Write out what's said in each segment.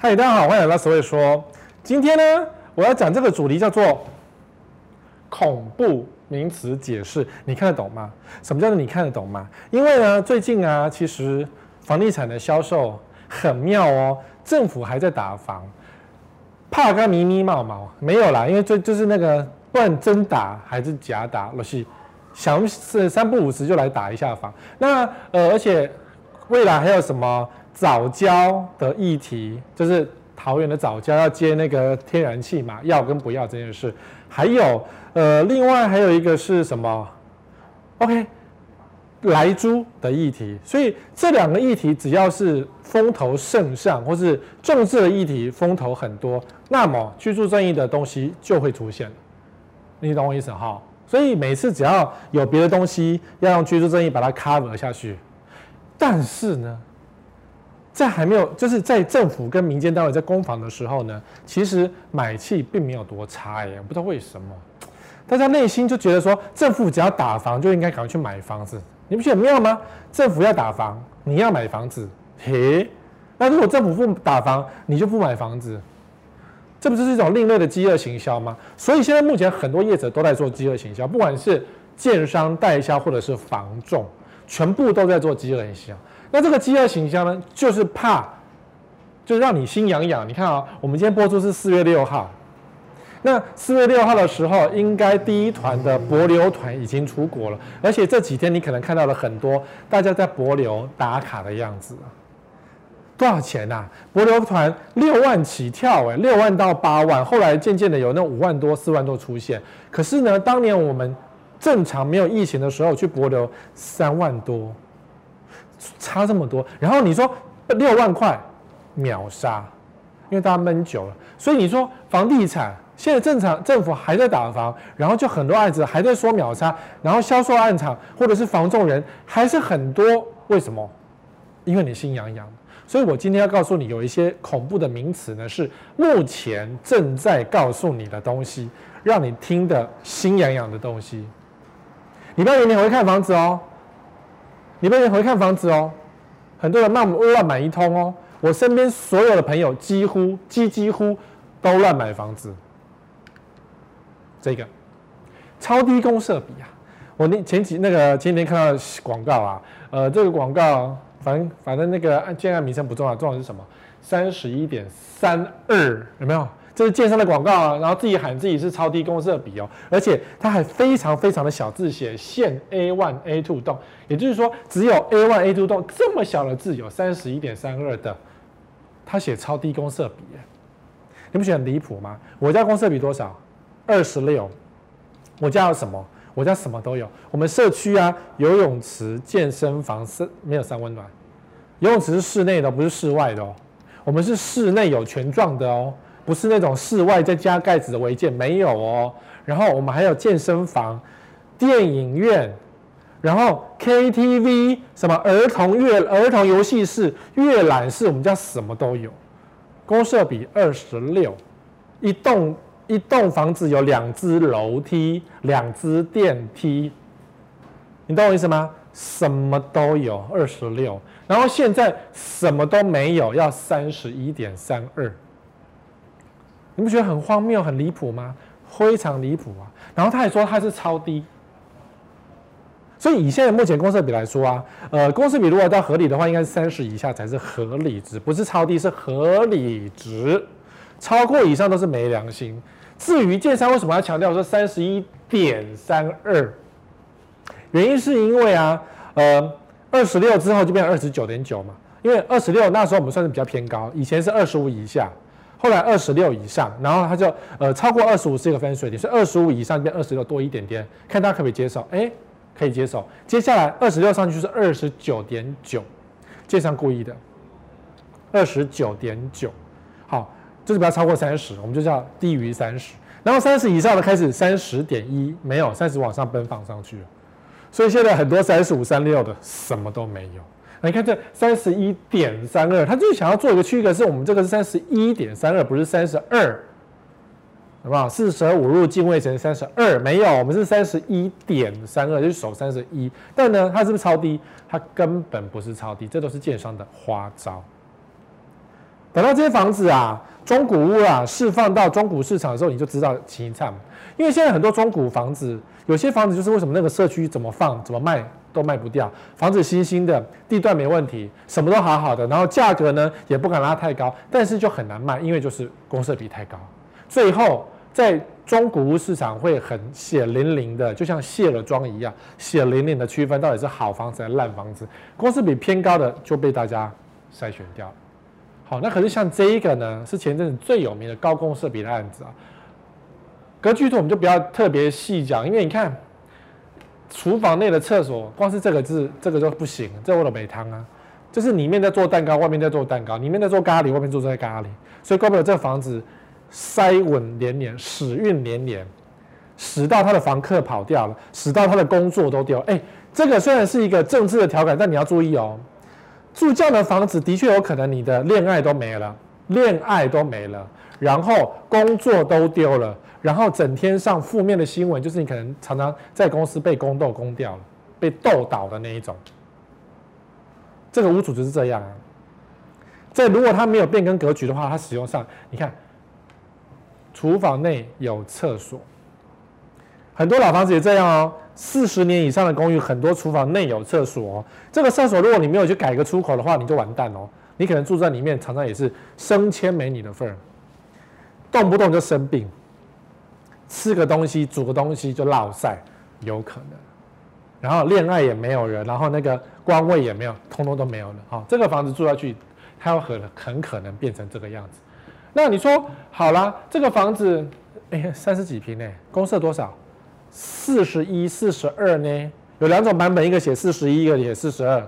嗨，大家好，欢迎来到史威说。今天呢，我要讲这个主题叫做恐怖名词解释，你看得懂吗？什么叫做你看得懂吗？因为呢，最近啊，其实房地产的销售很妙哦，政府还在打房，怕个咪咪毛毛没有啦，因为最就是那个不管真打还是假打，我是想是三不五时就来打一下房。那呃，而且未来还有什么？早教的议题就是桃园的早教要接那个天然气嘛，要跟不要这件事，还有呃，另外还有一个是什么？OK，莱猪的议题。所以这两个议题只要是风头盛上，或是政治的议题风头很多，那么居住正义的东西就会出现。你懂我意思哈？所以每次只要有别的东西要用居住正义把它 cover 下去，但是呢？在还没有，就是在政府跟民间单位在攻防的时候呢，其实买气并没有多差耶，不知道为什么，大家内心就觉得说，政府只要打房就应该赶快去买房子，你不觉得妙吗？政府要打房，你要买房子，嘿，那如果政府不打房，你就不买房子，这不就是一种另类的饥饿行销吗？所以现在目前很多业者都在做饥饿行销，不管是建商、代销或者是房仲，全部都在做饥饿行销。那这个饥饿行销呢，就是怕，就让你心痒痒。你看啊、我们今天播出是四月六号，那四月六号的时候，应该第一团的帛流团已经出国了，而且这几天你可能看到了很多大家在帛流打卡的样子。多少钱呐、啊？帛流团六万起跳，诶，六万到八万，后来渐渐的有那五万多、四万多出现。可是呢，当年我们正常没有疫情的时候去帛流三万多。差这么多，然后你说六万块秒杀，因为大家闷久了，所以你说房地产现在正常政府还在打房，然后就很多案子还在说秒杀，然后销售案场或者是房仲人还是很多，为什么？因为你心痒痒，所以我今天要告诉你有一些恐怖的名词呢，是目前正在告诉你的东西，让你听得心痒痒的东西。礼拜天你会看房子哦。你不能回看房子哦，很多人乱乱买一通哦。我身边所有的朋友几乎几几乎都乱买房子。这个超低公设比啊，我那前几那个前几天看到广告啊，呃，这个广告反正反正那个建案名称不重要，重要的是什么？三十一点三二有没有？这是健身的广告啊，然后自己喊自己是超低公设比哦，而且它还非常非常的小字写限 A one A two 栋，也就是说只有 A one A two 栋这么小的字有三十一点三二的，他写超低公设比，你不觉得很离谱吗？我家公设比多少？二十六，我家有什么？我家什么都有。我们社区啊，游泳池、健身房是没有三温暖，游泳池是室内的，不是室外的哦。我们是室内有权状的哦。不是那种室外再加盖子的违建，没有哦。然后我们还有健身房、电影院，然后 KTV，什么儿童乐、儿童游戏室、阅览室，我们家什么都有。公设比二十六，一栋一栋房子有两只楼梯、两只电梯，你懂我意思吗？什么都有，二十六。然后现在什么都没有，要三十一点三二。你不觉得很荒谬、很离谱吗？非常离谱啊！然后他还说他是超低，所以以现在目前公设比来说啊，呃，公设比如果到合理的话，应该是三十以下才是合理值，不是超低，是合理值。超过以上都是没良心。至于建商为什么要强调说三十一点三二？原因是因为啊，呃，二十六之后就变成二十九点九嘛，因为二十六那时候我们算是比较偏高，以前是二十五以下。后来二十六以上，然后他就呃超过二十五是一个分水点，是二十五以上变二十六多一点点，看大家可不可以接受？哎，可以接受。接下来二十六上去是二十九点九，建商故意的，二十九点九，好，就是不要超过三十，我们就叫低于三十。然后三十以上的开始三十点一，没有三十往上奔放上去了，所以现在很多三十五、三六的什么都没有。你看这三十一点三二，他就想要做一个区隔，是我们这个是三十一点三二，不是三十二，好不好？四舍五入进位成三十二，没有，我们是三十一点三二，就是守三十一。但呢，它是不是超低？它根本不是超低，这都是建商的花招。等到这些房子啊，中古屋啊释放到中古市场的时候，你就知道情况。因为现在很多中古房子，有些房子就是为什么那个社区怎么放怎么卖都卖不掉，房子新新的，地段没问题，什么都好好的，然后价格呢也不敢拉太高，但是就很难卖，因为就是公设比太高，最后。在中古屋市场会很血淋淋的，就像卸了妆一样，血淋淋的区分到底是好房子还是烂房子。公设比偏高的就被大家筛选掉。好，那可是像这一个呢，是前阵子最有名的高公设比的案子啊。格局图我们就不要特别细讲，因为你看厨房内的厕所，光是这个字这个就不行，这我都没汤啊。就是里面在做蛋糕，外面在做蛋糕，里面在做咖喱，外面做在咖喱，所以怪不得这房子。塞稳连连，屎运连连，使到他的房客跑掉了，使到他的工作都丢。哎，这个虽然是一个政治的调侃，但你要注意哦，住这样的房子的确有可能你的恋爱都没了，恋爱都没了，然后工作都丢了，然后整天上负面的新闻，就是你可能常常在公司被宫斗宫掉了，被斗倒的那一种。这个屋主就是这样啊。这如果他没有变更格局的话，他使用上，你看。厨房内有厕所，很多老房子也这样哦。四十年以上的公寓，很多厨房内有厕所哦。这个厕所，如果你没有去改个出口的话，你就完蛋哦。你可能住在里面，常常也是升迁没你的份儿，动不动就生病，吃个东西、煮个东西就落晒，有可能。然后恋爱也没有人，然后那个官位也没有，通通都没有了。好，这个房子住下去，它有很很可能变成这个样子。那你说好了，这个房子，哎呀，三十几平呢，公设多少？四十一、四十二呢？有两种版本，一个写四十一，一个写四十二，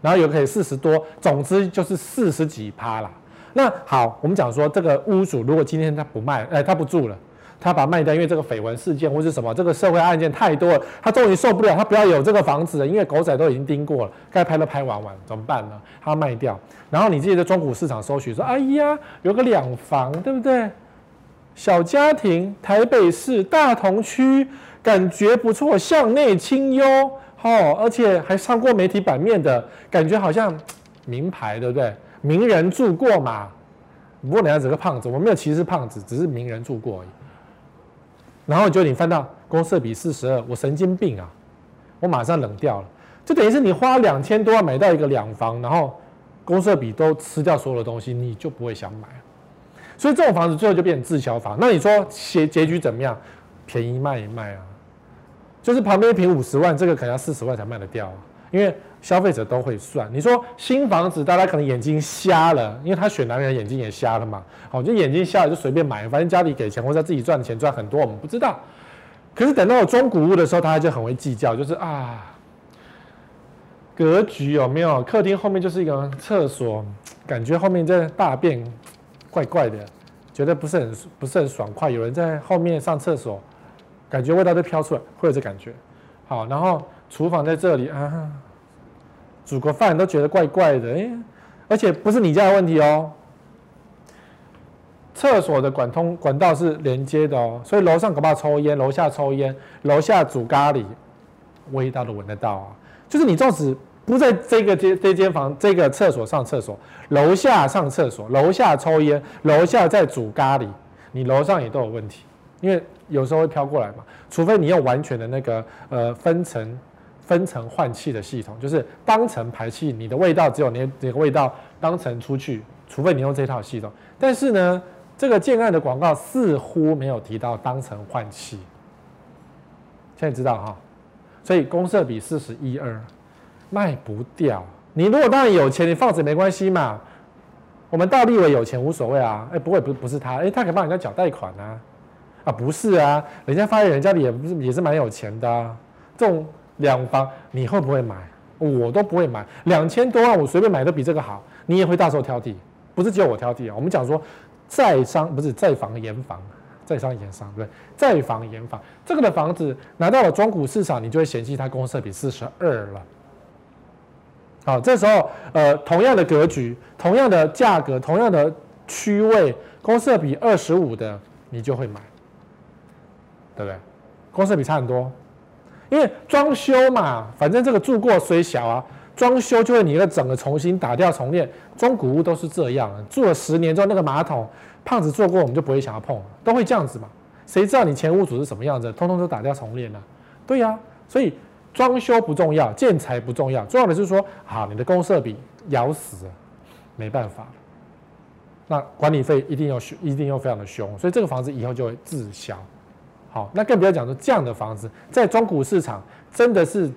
然后有可以四十多，总之就是四十几趴啦。那好，我们讲说这个屋主如果今天他不卖，哎，他不住了。他把它卖掉，因为这个绯闻事件或是什么，这个社会案件太多了，他终于受不了，他不要有这个房子了，因为狗仔都已经盯过了，该拍都拍完完，怎么办呢？他卖掉，然后你自己在中古市场搜寻说，哎呀，有个两房，对不对？小家庭，台北市大同区，感觉不错，向内清幽，哦，而且还上过媒体版面的感觉，好像名牌，对不对？名人住过嘛。不过人家这个胖子，我没有歧视胖子，只是名人住过而已。然后就你翻到公设比四十二，我神经病啊！我马上冷掉了，就等于是你花两千多万买到一个两房，然后公设比都吃掉所有的东西，你就不会想买。所以这种房子最后就变成滞销房。那你说结结局怎么样？便宜卖一卖啊，就是旁边一平五十万，这个可能要四十万才卖得掉啊，因为。消费者都会算，你说新房子，大家可能眼睛瞎了，因为他选男人眼睛也瞎了嘛。好，就眼睛瞎了就随便买，反正家里给钱或者自己赚钱赚很多，我们不知道。可是等到有中古屋的时候，他就很会计较，就是啊，格局有没有？客厅后面就是一个厕所，感觉后面在大便，怪怪的，觉得不是很不是很爽快。有人在后面上厕所，感觉味道都飘出来，会有这感觉。好，然后厨房在这里啊。煮个饭都觉得怪怪的，哎，而且不是你家的问题哦。厕所的管通管道是连接的哦，所以楼上恐怕抽烟，楼下抽烟，楼下煮咖喱，味道都闻得到啊。就是你纵使不在这个间这间房这个厕所上厕所，楼下上厕所，楼下抽烟，楼下在煮咖喱，你楼上也都有问题，因为有时候会飘过来嘛。除非你用完全的那个呃分层。分层换气的系统，就是当层排气，你的味道只有那那个味道当层出去，除非你用这套系统。但是呢，这个建案的广告似乎没有提到当层换气。现在知道哈，所以公设比四十一二卖不掉。你如果当然有钱，你放着没关系嘛。我们大立委有钱无所谓啊，哎，不会不不是他，哎，他可以帮人家缴贷款啊，啊不是啊，人家发现人家里也不是也是蛮有钱的啊，这种。两房你会不会买？我都不会买，两千多万我随便买都比这个好。你也会大手挑剔，不是只有我挑剔啊。我们讲说在商不是在房严房，在商严商对不对？在房严房，这个的房子拿到了中古市场，你就会嫌弃它公设比四十二了。好，这时候呃同样的格局，同样的价格，同样的区位，公设比二十五的你就会买，对不对？公设比差很多。因为装修嘛，反正这个住过虽小啊，装修就会你的整个重新打掉重练。中古屋都是这样，住了十年之后，那个马桶胖子坐过，我们就不会想要碰，都会这样子嘛。谁知道你前屋主是什么样子？通通都打掉重练了。对呀、啊，所以装修不重要，建材不重要，重要的是说，好，你的公设比咬死了，没办法。那管理费一定要凶，一定要非常的凶，所以这个房子以后就会滞销。好，那更不要讲说这样的房子在中古市场真的是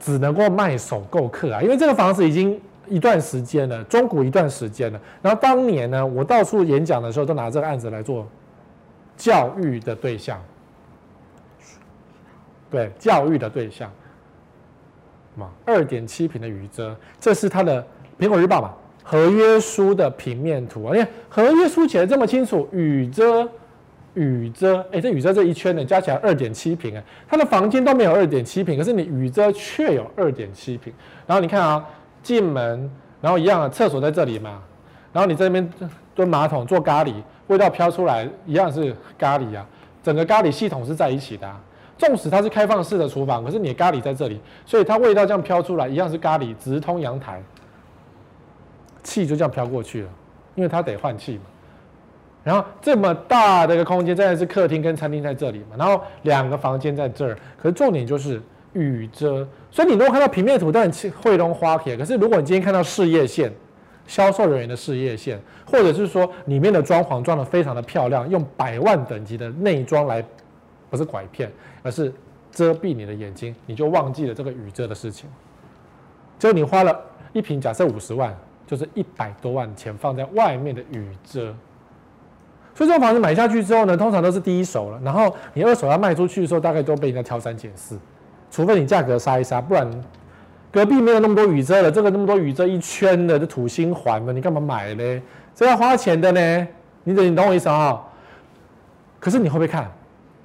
只能够卖首购客啊，因为这个房子已经一段时间了，中古一段时间了。然后当年呢，我到处演讲的时候都拿这个案子来做教育的对象。对，教育的对象，嘛，二点七平的雨遮，这是它的苹果日报嘛，合约书的平面图啊，你看合约书写的这么清楚，雨遮，雨遮，哎，这雨遮这一圈呢，加起来二点七平啊，它的房间都没有二点七平，可是你雨遮却有二点七平，然后你看啊，进门，然后一样啊厕所在这里嘛，然后你这边蹲马桶做咖喱，味道飘出来一样是咖喱啊，整个咖喱系统是在一起的啊。纵使它是开放式的厨房，可是你的咖喱在这里，所以它味道这样飘出来，一样是咖喱，直通阳台，气就这样飘过去了，因为它得换气嘛。然后这么大的一个空间，再来是客厅跟餐厅在这里嘛，然后两个房间在这儿，可是重点就是雨遮。所以你如果看到平面图，当然会弄花帖，可是如果你今天看到事业线，销售人员的事业线，或者是说里面的装潢装得非常的漂亮，用百万等级的内装来。不是拐骗，而是遮蔽你的眼睛，你就忘记了这个雨遮的事情。就你花了一瓶，假设五十万，就是一百多万钱放在外面的雨遮。所以这种房子买下去之后呢，通常都是第一手了。然后你二手要卖出去的时候，大概都被人家挑三拣四，除非你价格杀一杀，不然隔壁没有那么多雨遮了。这个那么多雨遮一圈的，这土星环嘛，你干嘛买嘞？这要花钱的呢。你等，你懂我意思啊？可是你会不会看？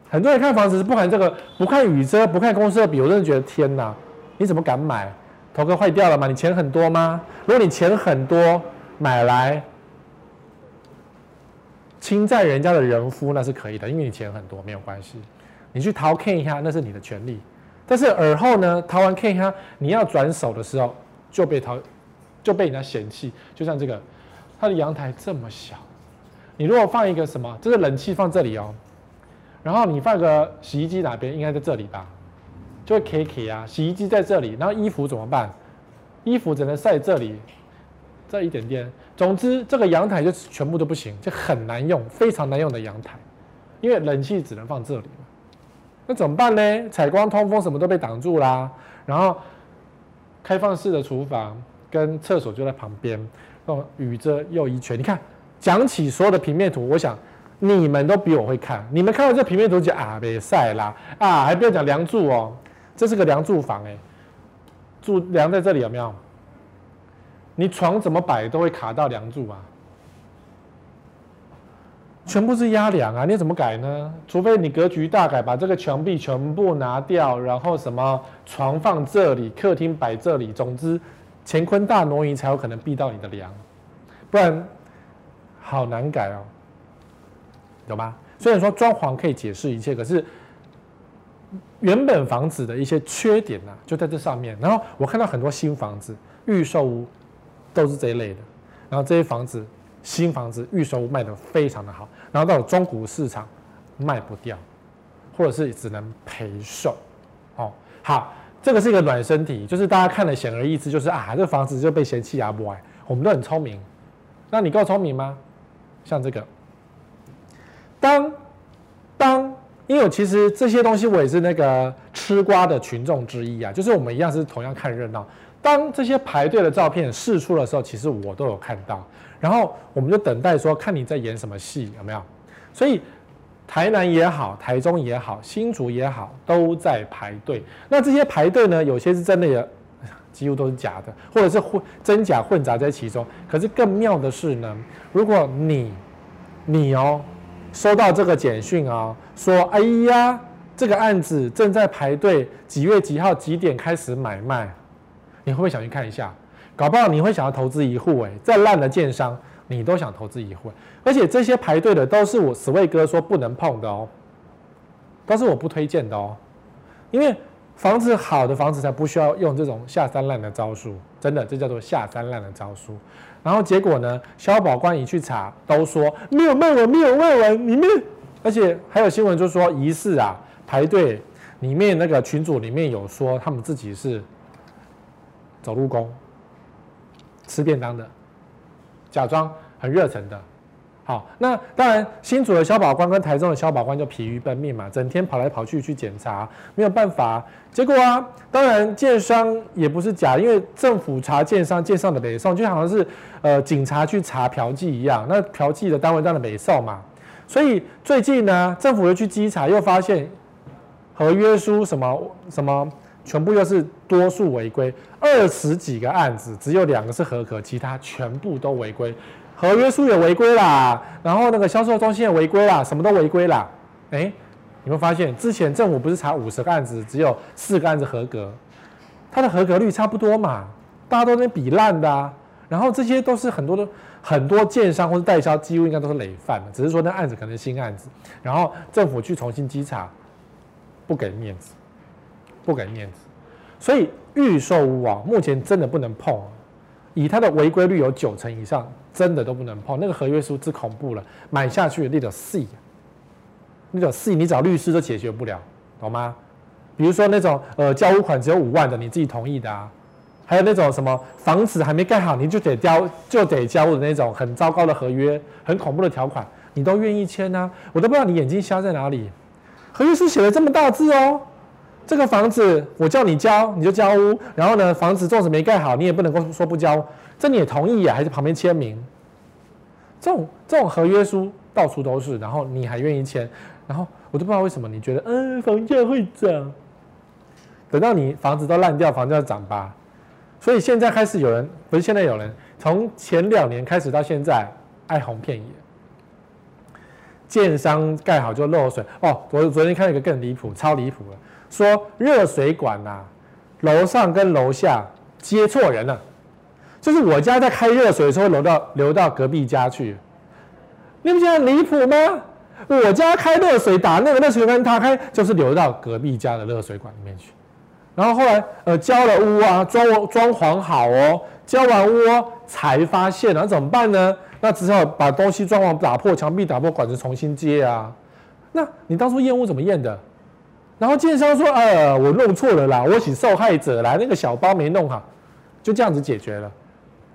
很多人看房子是不看这个，不看雨遮，不看公司的比，我真的觉得天哪！你怎么敢买？头壳坏掉了吗？你钱很多吗？如果你钱很多，买来侵占人家的人夫那是可以的，因为你钱很多没有关系。你去掏 K 一下，那是你的权利。但是而后呢，掏完 K 一下，你要转手的时候就被掏，就被人家嫌弃。就像这个，它的阳台这么小，你如果放一个什么，这个冷气放这里哦。然后你放个洗衣机哪边？应该在这里吧，就会 K K 啊。洗衣机在这里，然后衣服怎么办？衣服只能晒这里，这一点点。总之，这个阳台就全部都不行，就很难用，非常难用的阳台，因为冷气只能放这里。那怎么办呢？采光、通风什么都被挡住啦。然后开放式的厨房跟厕所就在旁边，哦，雨遮又一圈。你看，讲起所有的平面图，我想。你们都比我会看，你们看到这平面图就啊，别晒啦啊，还不要讲梁柱哦，这是个梁柱房哎，柱梁在这里有没有？你床怎么摆都会卡到梁柱啊，全部是压梁啊，你怎么改呢？除非你格局大改，把这个墙壁全部拿掉，然后什么床放这里，客厅摆这里，总之乾坤大挪移才有可能避到你的梁，不然好难改哦。懂吗？虽然说装潢可以解释一切，可是原本房子的一些缺点呢、啊，就在这上面。然后我看到很多新房子、预售屋都是这一类的。然后这些房子、新房子、预售卖得非常的好，然后到了中古市场卖不掉，或者是只能赔售。哦，好，这个是一个暖身题，就是大家看了显而易知，就是啊，这房子就被嫌弃啊，不爱。我们都很聪明，那你够聪明吗？像这个。当当，因为其实这些东西我也是那个吃瓜的群众之一啊，就是我们一样是同样看热闹。当这些排队的照片释出的时候，其实我都有看到，然后我们就等待说看你在演什么戏，有没有？所以台南也好，台中也好，新竹也好，都在排队。那这些排队呢，有些是真的，也几乎都是假的，或者是混真假混杂在其中。可是更妙的是呢，如果你你哦。收到这个简讯啊，说哎呀，这个案子正在排队，几月几号几点开始买卖？你会不会想去看一下？搞不好你会想要投资一户哎，再烂的建商你都想投资一户，而且这些排队的都是我 Sway 哥说不能碰的哦，都是我不推荐的哦，因为房子好的房子才不需要用这种下三滥的招数，真的，这叫做下三滥的招数。然后结果呢，消保官一去查，都说没有卖完，没有卖完，里面，而且还有新闻就说疑似啊排队里面那个群组里面有说他们自己是走路工，吃便当的，假装很热忱的。好，那当然，新竹的消保官跟台中的消保官就疲于奔命嘛，整天跑来跑去去检查，没有办法。结果啊，当然建商也不是假，因为政府查建商，建商的北送，就好像是呃警察去查嫖妓一样，那嫖妓的单位当然北送嘛。所以最近呢，政府又去稽查，又发现合约书什么什么，全部又是多数违规，二十几个案子，只有两个是合格，其他全部都违规。合约书也违规啦，然后那个销售中心也违规啦，什么都违规啦。哎，你会发现之前政府不是查五十个案子，只有四个案子合格，它的合格率差不多嘛，大家都在比烂的啊。然后这些都是很多的很多建商或者代销，几乎应该都是累犯的，只是说那案子可能是新案子，然后政府去重新稽查，不给面子，不给面子，所以预售屋啊，目前真的不能碰。以它的违规率有九成以上，真的都不能碰。那个合约书之恐怖了，买下去你得死，你得死，你找律师都解决不了，懂吗？比如说那种呃交屋款只有五万的，你自己同意的啊，还有那种什么房子还没盖好，你就得交就得交的那种很糟糕的合约，很恐怖的条款，你都愿意签啊？我都不知道你眼睛瞎在哪里，合约书写了这么大字哦。这个房子我叫你交，你就交屋。然后呢，房子纵使没盖好，你也不能够说不交。这你也同意啊？还是旁边签名？这种这种合约书到处都是，然后你还愿意签？然后我都不知道为什么你觉得，嗯，房价会涨。等到你房子都烂掉，房价涨吧。所以现在开始有人，不是现在有人，从前两年开始到现在，哀鸿遍野。建商盖好就漏水哦。我昨天看了一个更离谱，超离谱了。说热水管呐、啊，楼上跟楼下接错人了，就是我家在开热水的时候流到流到隔壁家去，你不觉得离谱吗？我家开热水打那个热水管，他开就是流到隔壁家的热水管里面去，然后后来呃交了屋啊，装装潢好哦，交完屋才发现，那怎么办呢？那只好把东西装潢打破，墙壁打破，管子重新接啊。那你当初验屋怎么验的？然后建商说：“呃，我弄错了啦，我请受害者来，那个小包没弄好，就这样子解决了，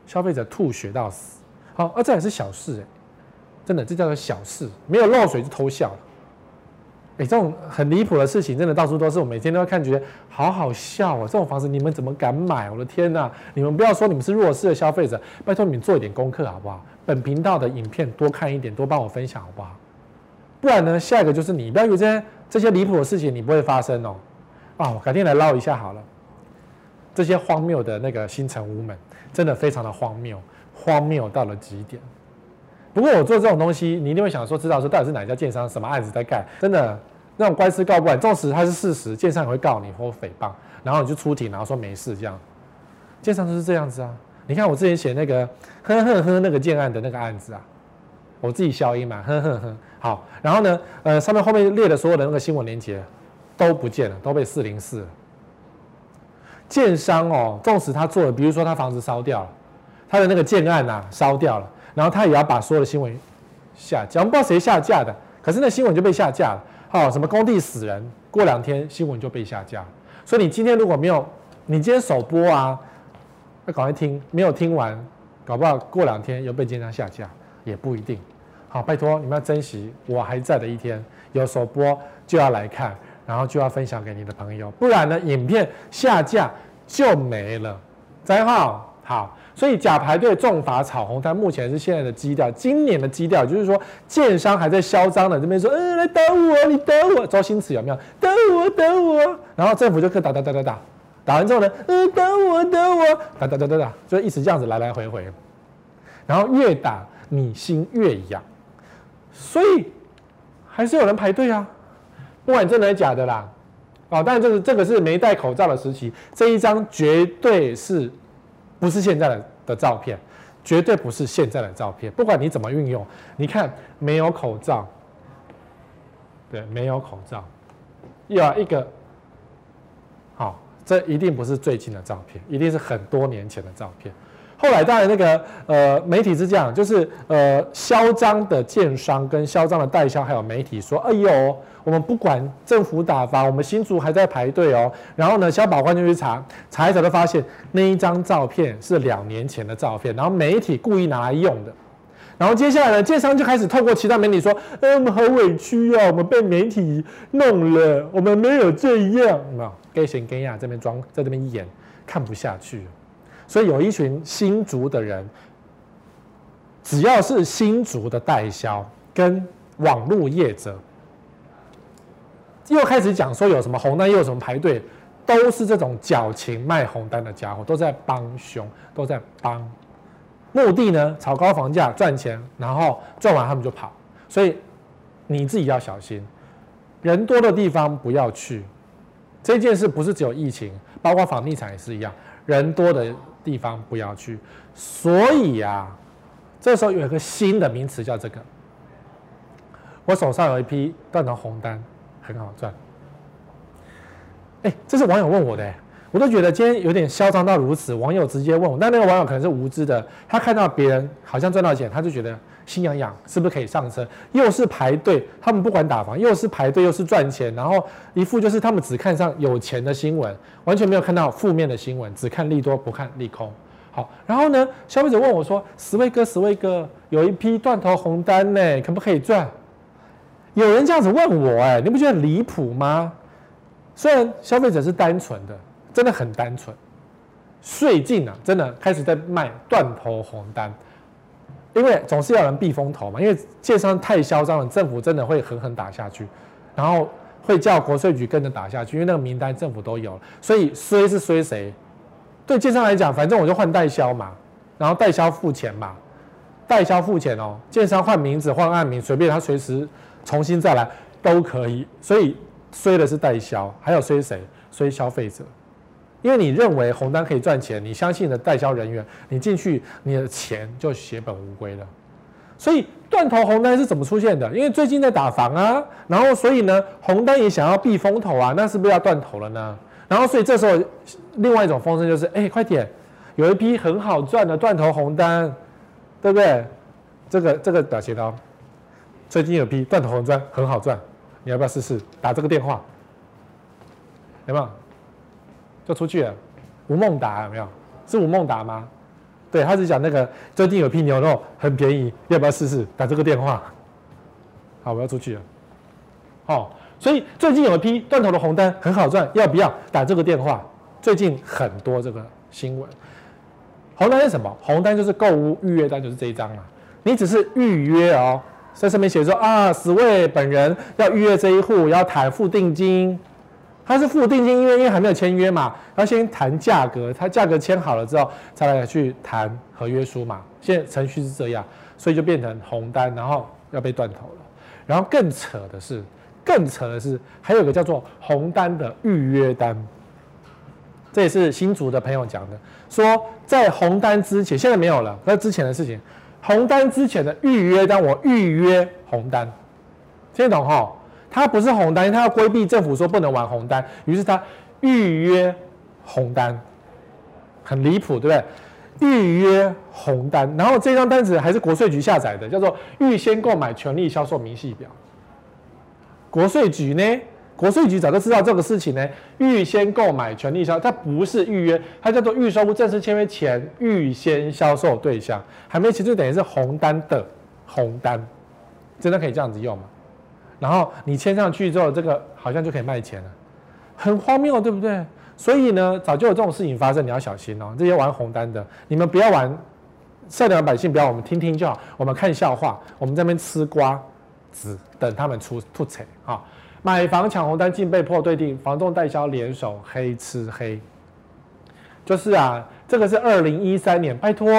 消费者吐血到死。好，啊，这也是小事哎，真的，这叫做小事，没有漏水就偷笑了。哎，这种很离谱的事情，真的到处都是，我每天都要看，觉得好好笑啊！这种房子你们怎么敢买？我的天哪！你们不要说你们是弱势的消费者，拜托你们做一点功课好不好？本频道的影片多看一点，多帮我分享好不好？不然呢，下一个就是你，不要以为这些。”这些离谱的事情你不会发生哦，啊，改天来唠一下好了。这些荒谬的那个新成屋门，真的非常的荒谬，荒谬到了极点。不过我做这种东西，你一定会想说，知道说到底是哪家建商什么案子在盖？真的那种官司告不完，纵使它是事实，建商也会告你或诽谤，然后你就出庭，然后说没事这样。建商就是这样子啊。你看我之前写那个呵呵呵那个建案的那个案子啊。我自己消音嘛，呵呵呵。好，然后呢，呃，上面后面列的所有的那个新闻链接都不见了，都被四零四了。建商哦，纵使他做了，比如说他房子烧掉了，他的那个建案呐、啊、烧掉了，然后他也要把所有的新闻下架，我们不知道谁下架的，可是那新闻就被下架了。好，什么工地死人，过两天新闻就被下架。所以你今天如果没有，你今天首播啊，要赶快听，没有听完，搞不好过两天又被建商下架。也不一定，好，拜托你们要珍惜我还在的一天，有首播就要来看，然后就要分享给你的朋友，不然呢，影片下架就没了。再好，好，所以假排队重罚炒红单，目前是现在的基调，今年的基调就是说，建商还在嚣张的这边说，嗯，来打我，你打我，周星驰有没有？打我，打我，然后政府就可打打打打打，打完之后呢，嗯，打我，打我，打打打打打，就一直这样子来来回回，然后越打。你心越痒，所以还是有人排队啊，不管真的假的啦，哦，但这个这个是没戴口罩的时期，这一张绝对是不是现在的的照片，绝对不是现在的照片，不管你怎么运用，你看没有口罩，对，没有口罩，要一个好，这一定不是最近的照片，一定是很多年前的照片。后来当然那个呃媒体是这样，就是呃嚣张的建商跟嚣张的代销还有媒体说，哎呦，我们不管政府打房，我们新竹还在排队哦。然后呢，消保官就去查，查一查就发现那一张照片是两年前的照片，然后媒体故意拿来用的。然后接下来呢，建商就开始透过其他媒体说，哎，我们好委屈啊，我们被媒体弄了，我们没有这样，没有，给贤给亚这边装在这边演，看不下去。所以有一群新竹的人，只要是新竹的代销跟网络业者，又开始讲说有什么红单，又有什么排队，都是这种矫情卖红单的家伙，都在帮凶，都在帮。目的呢，炒高房价赚钱，然后赚完他们就跑。所以你自己要小心，人多的地方不要去。这件事不是只有疫情，包括房地产也是一样，人多的。地方不要去，所以啊，这时候有一个新的名词叫这个。我手上有一批断头红单，很好赚。哎，这是网友问我的，我都觉得今天有点嚣张到如此。网友直接问我，那那个网友可能是无知的，他看到别人好像赚到钱，他就觉得。心痒痒，是不是可以上车？又是排队，他们不管打房，又是排队，又是赚钱，然后一副就是他们只看上有钱的新闻，完全没有看到负面的新闻，只看利多不看利空。好，然后呢，消费者问我说：“十位哥，十位哥，有一批断头红单呢，可不可以赚？”有人这样子问我，哎，你不觉得离谱吗？虽然消费者是单纯的，真的很单纯，最近啊，真的开始在卖断头红单。因为总是要人避风头嘛，因为建商太嚣张了，政府真的会狠狠打下去，然后会叫国税局跟着打下去，因为那个名单政府都有，所以衰是衰谁？对建商来讲，反正我就换代销嘛，然后代销付钱嘛，代销付钱哦，建商换名字换案名，随便他随时重新再来都可以，所以衰的是代销，还有衰谁？衰消费者。因为你认为红单可以赚钱，你相信的代销人员，你进去你的钱就血本无归了。所以断头红单是怎么出现的？因为最近在打房啊，然后所以呢，红单也想要避风头啊，那是不是要断头了呢？然后所以这时候另外一种风声就是，哎，快点，有一批很好赚的断头红单，对不对？这个这个表斜刀，最近有批断头红单很好赚，你要不要试试打这个电话？有没有？就出去了，吴孟达有没有？是吴孟达吗？对，他是讲那个最近有批牛肉很便宜，要不要试试？打这个电话。好，我要出去了。好，所以最近有一批断头的红单很好赚，要不要打这个电话？最近很多这个新闻。红单是什么？红单就是购物预约单，就是这一张啊。你只是预约哦，在上面写说啊，十位本人要预约这一户，要谈付定金。他是付定金，因为因为还没有签约嘛，要先谈价格，他价格签好了之后，才来去谈合约书嘛。现在程序是这样，所以就变成红单，然后要被断头了。然后更扯的是，更扯的是，还有个叫做红单的预约单，这也是新竹的朋友讲的，说在红单之前，现在没有了，那之前的事情，红单之前的预约单，我预约红单，听得懂哈？他不是红单，他要规避政府说不能玩红单，于是他预约红单，很离谱，对不对？预约红单，然后这张单子还是国税局下载的，叫做预先购买权利销售明细表。国税局呢，国税局早就知道这个事情呢，预先购买权利销，它不是预约，它叫做预收屋正式签约前预先销售对象，还没签就等于是红单的红单，真的可以这样子用吗？然后你签上去之后，这个好像就可以卖钱了，很荒谬，对不对？所以呢，早就有这种事情发生，你要小心哦。这些玩红单的，你们不要玩，善良百姓不要，我们听听就好。我们看笑话，我们在那边吃瓜子，等他们出吐槽啊！买房抢红单，竟被迫对定，房仲代销联手黑吃黑。就是啊，这个是二零一三年，拜托，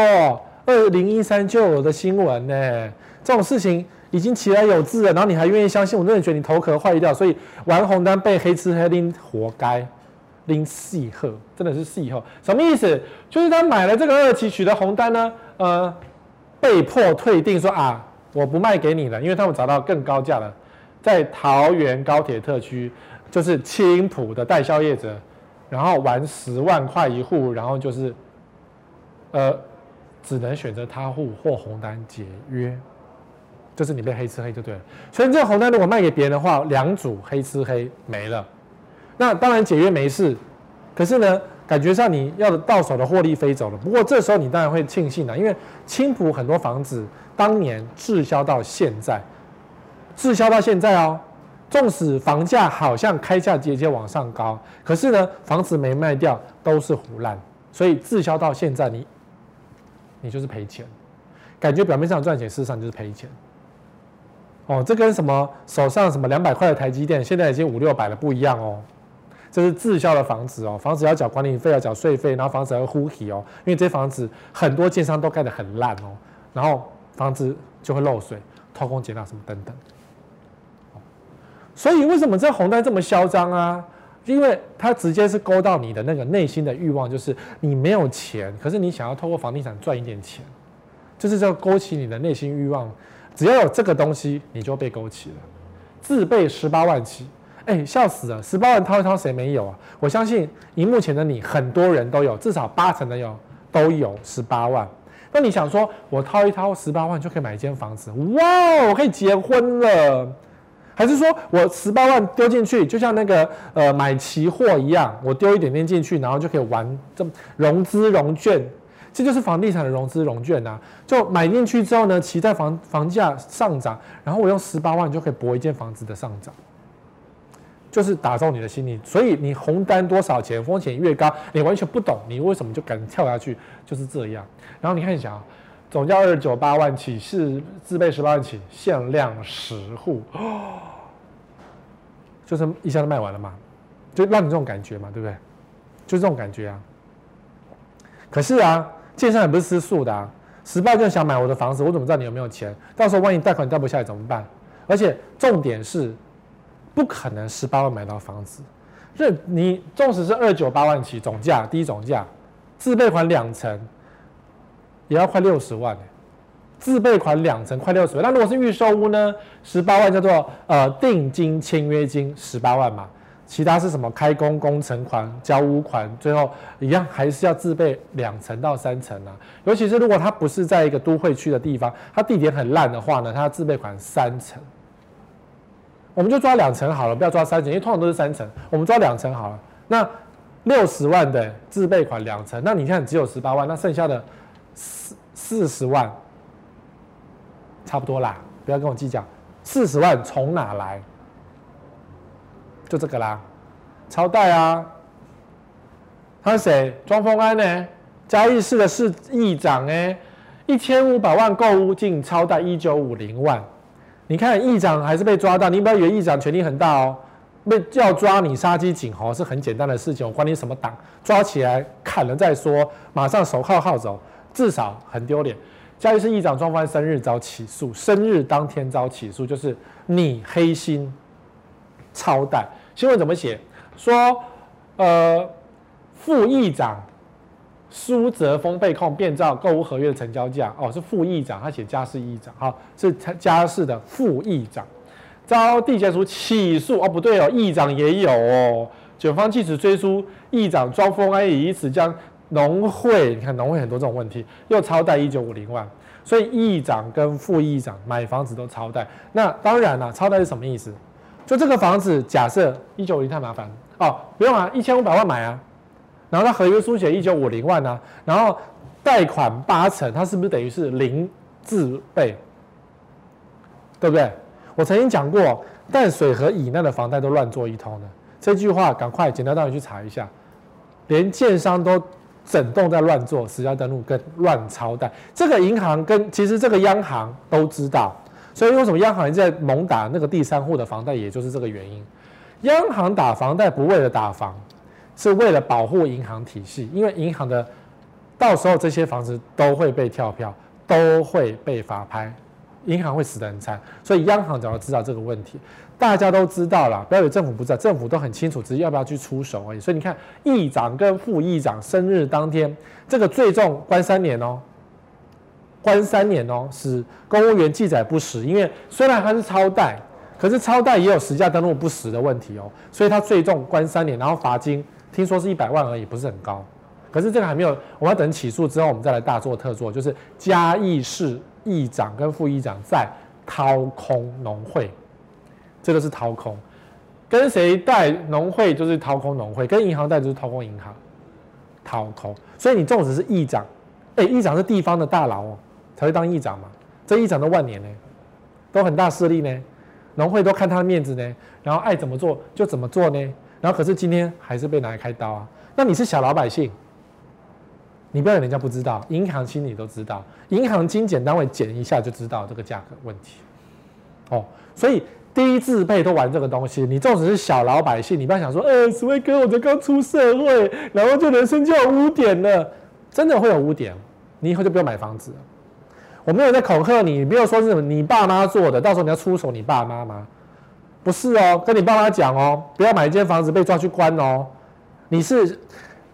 二零一三就有的新闻呢，这种事情。已经起来有字了，然后你还愿意相信？我真的觉得你头壳坏掉。所以玩红单被黑吃黑拎，活该拎细贺，真的是细贺。什么意思？就是他买了这个二期取得红单呢，呃，被迫退订，说啊，我不卖给你了，因为他们找到更高价了，在桃园高铁特区，就是青埔的代销业者然后玩十万块一户，然后就是，呃，只能选择他户或红单解约，就是你被黑吃黑就对了。所以这个红单如果卖给别人的话，两组黑吃黑没了，那当然解约没事，可是呢，感觉上你要的到手的获利飞走了。不过这时候你当然会庆幸了，因为青浦很多房子当年滞销到现在，滞销到现在哦。纵使房价好像开价节节往上高，可是呢，房子没卖掉都是胡烂，所以滞销到现在，你你就是赔钱，感觉表面上赚钱，事实上就是赔钱。哦，这跟什么手上什么两百块的台积电，现在已经五六百了不一样哦。这是滞销的房子哦，房子要缴管理费，要缴税费，然后房子还会呼起哦，因为这房子很多建商都盖得很烂哦，然后房子就会漏水、偷工减料什么等等。所以为什么这红单这么嚣张啊？因为它直接是勾到你的那个内心的欲望，就是你没有钱，可是你想要透过房地产赚一点钱，就是这勾起你的内心欲望。只要有这个东西，你就被勾起了。自备十八万起，哎，笑死了！十八万掏一掏，谁没有啊？我相信，荧幕前的你，很多人都有，至少八成的有都有十八万。那你想说，我掏一掏十八万就可以买一间房子？哇，我可以结婚了！还是说我十八万丢进去，就像那个呃买期货一样，我丢一点点进去，然后就可以玩这融资融券，这就是房地产的融资融券啊。就买进去之后呢，期待房房价上涨，然后我用十八万就可以博一间房子的上涨，就是打中你的心理。所以你红单多少钱，风险越高，你完全不懂，你为什么就敢跳下去？就是这样。然后你看一下啊，总价二十九八万起，是自备十八万起，限量十户。就是一下子卖完了嘛，就让你这种感觉嘛，对不对？就这种感觉啊。可是啊，建商也不是吃素的啊。十八就想买我的房子，我怎么知道你有没有钱？到时候万一贷款贷不下来怎么办？而且重点是，不可能十八万买到房子。这你纵使是二九八万起总价，第一总价，自备款两成，也要快六十万。自备款两成，快六十万。那如果是预售屋呢？十八万叫做呃定金签约金十八万嘛，其他是什么开工工程款、交屋款，最后一样还是要自备两成到三成啊。尤其是如果它不是在一个都会区的地方，它地点很烂的话呢，它自备款三成。我们就抓两成好了，不要抓三成，因为通常都是三成。我们抓两成好了。那六十万的自备款两成，那你看只有十八万，那剩下的四四十万。差不多啦，不要跟我计较。四十万从哪来？就这个啦，超贷啊。他是谁？庄丰安呢？嘉义市的市议长哎，一千五百万购屋净超贷一九五零万。你看议长还是被抓到，你不要以为议长权力很大哦。被要抓你杀鸡儆猴是很简单的事情，我管你什么党，抓起来砍了再说，马上手铐铐走，至少很丢脸。嘉义市议长庄丰安生日遭起诉，生日当天遭起诉，就是你黑心超贷。新闻怎么写？说，呃，副议长苏泽峰被控变造购物合约的成交价，哦，是副议长，他写嘉义市议长，好，是嘉义市的副议长遭地检署起诉，哦，不对哦，议长也有哦，检方据此追诉议长庄丰安，也以此将。农会，你看农会很多这种问题，又超贷一九五零万，所以议长跟副议长买房子都超贷。那当然了，超贷是什么意思？就这个房子，假设一九五零太麻烦哦，不用啊，一千五百万买啊，然后他合约书写一九五零万呢、啊，然后贷款八成，他是不是等于是零自备？对不对？我曾经讲过，淡水河以内的房贷都乱做一通的，这句话赶快简单让你去查一下，连建商都。整栋在乱做，实价登录跟乱超贷，这个银行跟其实这个央行都知道，所以为什么央行一直在猛打那个第三户的房贷，也就是这个原因。央行打房贷不为了打房，是为了保护银行体系，因为银行的到时候这些房子都会被跳票，都会被法拍，银行会死得很惨，所以央行早就知道这个问题。大家都知道了，不要以为政府不知道，政府都很清楚，只是要不要去出手而已。所以你看，议长跟副议长生日当天，这个最重关三年哦，关三年哦，使公务员记载不实。因为虽然他是超贷，可是超贷也有实价登录不实的问题哦，所以他最重关三年，然后罚金听说是一百万而已，不是很高。可是这个还没有，我要等起诉之后，我们再来大做特做，就是嘉义市议长跟副议长在掏空农会，这个是掏空，跟谁贷农会就是掏空农会，跟银行贷就是掏空银行，掏空。所以你纵使是议长，哎，议长是地方的大佬哦，才会当议长嘛。这议长都万年呢，都很大势力呢，农会都看他的面子呢，然后爱怎么做就怎么做呢。然后可是今天还是被拿来开刀啊。那你是小老百姓。你不要人家不知道，银行心里都知道，银行精简单位减一下就知道这个价格问题。哦，所以低自配都玩这个东西，你纵使是小老百姓，你不要想说，呃，史威哥，我才刚出社会，然后就人生就有污点了，真的会有污点，你以后就不用买房子了。我没有在恐吓你，没有说是什么你爸妈做的，到时候你要出手你爸妈吗？不是哦，跟你爸妈讲哦，不要买一间房子被抓去关哦，你是。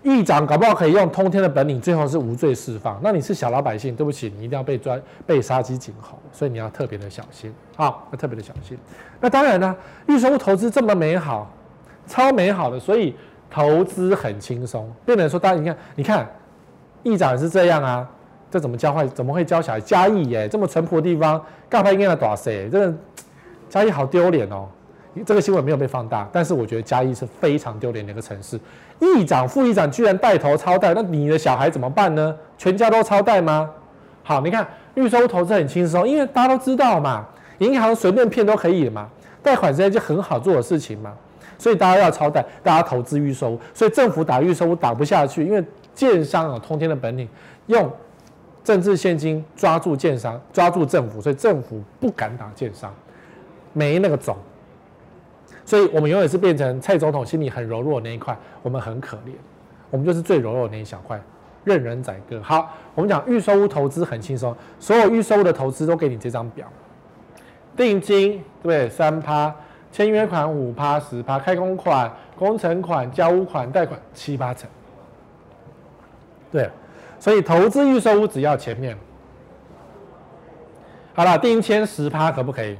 议长搞不好可以用通天的本领，最后是无罪释放。那你是小老百姓，对不起，你一定要被抓，被杀鸡儆猴，所以你要特别的小心啊，要特别的小心。那当然呢，预售屋投资这么美好，超美好的，所以投资很轻松。变成说，大家你看，你看，议长也是这样啊，这怎么教坏？怎么会教小孩？嘉义耶，这么淳朴的地方，干嘛应该来打谁？这个嘉义好丢脸哦。这个新闻没有被放大，但是我觉得嘉义是非常丢脸的一个城市。议长、副议长居然带头超贷，那你的小孩怎么办呢？全家都超贷吗？好，你看预售投资很轻松，因为大家都知道嘛，银行随便骗都可以嘛，贷款之间就很好做的事情嘛，所以大家要超贷，大家投资预售，所以政府打预售打不下去，因为建商有通天的本领，用政治献金抓住建商，抓住政府，所以政府不敢打建商，没那个种。所以，我们永远是变成蔡总统心里很柔弱的那一块，我们很可怜，我们就是最柔弱的那一小块，任人宰割。好，我们讲预售屋投资很轻松，所有预售屋的投资都给你这张表，定金对不对？三趴，签约款五趴十趴，开工款、工程款、交屋款、贷款七八成。对，所以投资预售屋只要前面。好了，定签十趴可不可以？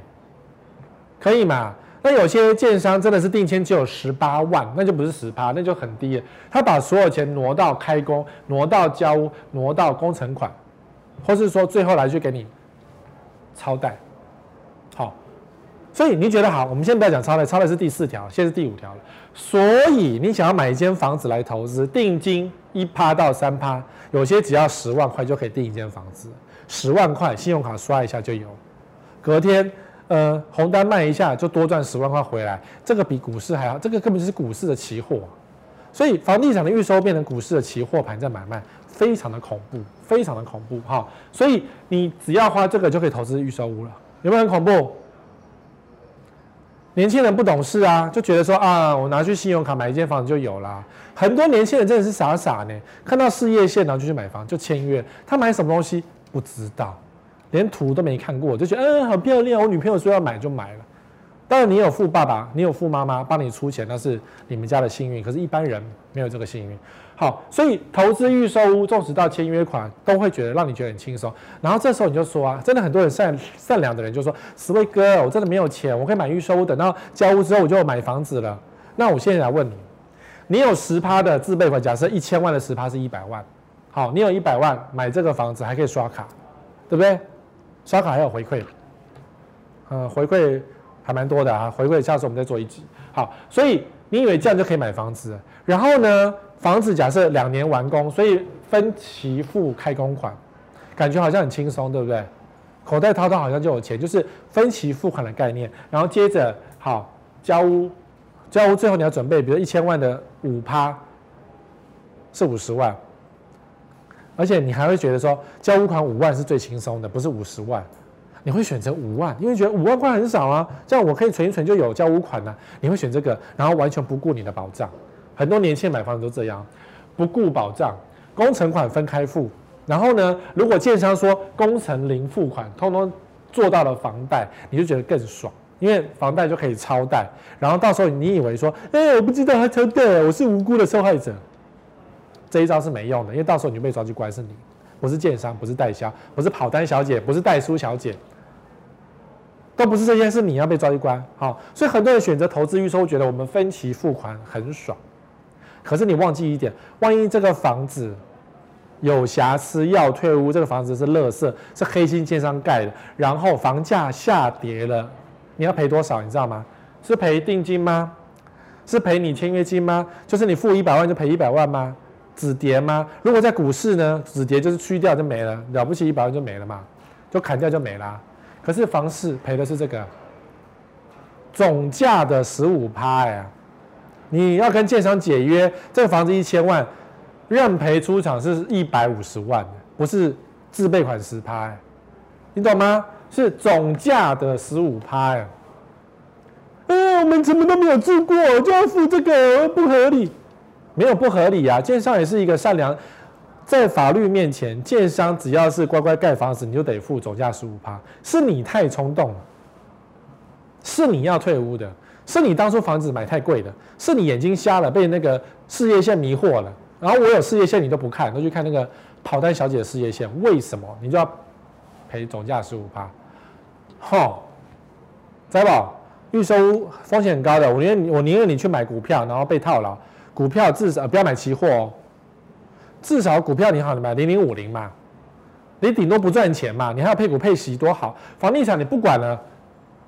可以嘛？那有些建商真的是定签只有十八万，那就不是十趴，那就很低了。他把所有钱挪到开工，挪到交屋，挪到工程款，或是说最后来去给你超贷。所以你觉得好？我们先不要讲超贷，超贷是第四条，现在是第五条了。所以你想要买一间房子来投资，定金一趴到三趴，有些只要十万块就可以订一间房子，十万块信用卡刷一下就有，隔天。呃，红单卖一下就多赚十万块回来，这个比股市还好，这个根本就是股市的期货，所以房地产的预售变成股市的期货盘在买卖，非常的恐怖，非常的恐怖哈。所以你只要花这个就可以投资预售屋了，有没有很恐怖？年轻人不懂事啊，就觉得说啊，我拿去信用卡买一间房子就有啦。很多年轻人真的是傻傻呢，看到事业线然后就去买房就签约，他买什么东西不知道。连图都没看过，就觉得嗯，好漂亮，我女朋友说要买就买了。当然你有富爸爸，你有富妈妈帮你出钱，那是你们家的幸运。可是，一般人没有这个幸运。好，所以投资预售屋，纵使到签约款，都会觉得让你觉得很轻松。然后这时候你就说啊，真的很多人善善良的人就说：“十位哥，我真的没有钱，我可以买预售屋，等到交屋之后我就买房子了。”那我现在来问你，你有十趴的自备款，假设一千万的十趴是一百万，好，你有一百万买这个房子还可以刷卡，对不对？刷卡还有回馈，嗯，回馈还蛮多的啊。回馈下次我们再做一集。好，所以你以为这样就可以买房子？然后呢，房子假设两年完工，所以分期付开工款，感觉好像很轻松，对不对？口袋掏掏好像就有钱，就是分期付款的概念。然后接着好交屋，交屋最后你要准备，比如一千万的五趴是五十万。而且你还会觉得说，交屋款五万是最轻松的，不是五十万，你会选择五万，因为觉得五万块很少啊，这样我可以存一存就有交屋款了，你会选这个，然后完全不顾你的保障。很多年轻人买房子都这样，不顾保障，工程款分开付，然后呢，如果建商说工程零付款，通通做到了房贷，你就觉得更爽，因为房贷就可以超贷，然后到时候你以为说，哎，我不知道他超贷，我是无辜的受害者。这一招是没用的，因为到时候你被抓去关是你，不是建商，不是代销，不是跑单小姐，不是代书小姐，都不是这件事，你要被抓去关。好，所以很多人选择投资预售，觉得我们分期付款很爽。可是你忘记一点，万一这个房子有瑕疵要退屋，这个房子是垃圾，是黑心建商盖的，然后房价下跌了，你要赔多少？你知道吗？是赔定金吗？是赔你签约金吗？就是你付一百万就赔一百万吗？止跌吗？如果在股市呢，止跌就是去掉就没了，了不起一百万就没了嘛，就砍掉就没了。可是房市赔的是这个总价的十五趴呀，你要跟建商解约，这个房子一千万，认赔出厂是一百五十万，不是自备款十趴，你懂吗？是总价的十五趴呀。哎，我们怎么都没有住过，就要付这个，不合理。没有不合理啊，建商也是一个善良，在法律面前，建商只要是乖乖盖房子，你就得付总价十五趴，是你太冲动了，是你要退屋的，是你当初房子买太贵的，是你眼睛瞎了，被那个事业线迷惑了，然后我有事业线你都不看，都去看那个跑单小姐的事业线，为什么？你就要赔总价十五趴？吼，财宝预售屋风险很高的，我宁愿我宁愿你去买股票，然后被套牢。股票至少不要买期货哦，至少股票你好，你买零零五零嘛，你顶多不赚钱嘛，你还要配股配息多好。房地产你不管了，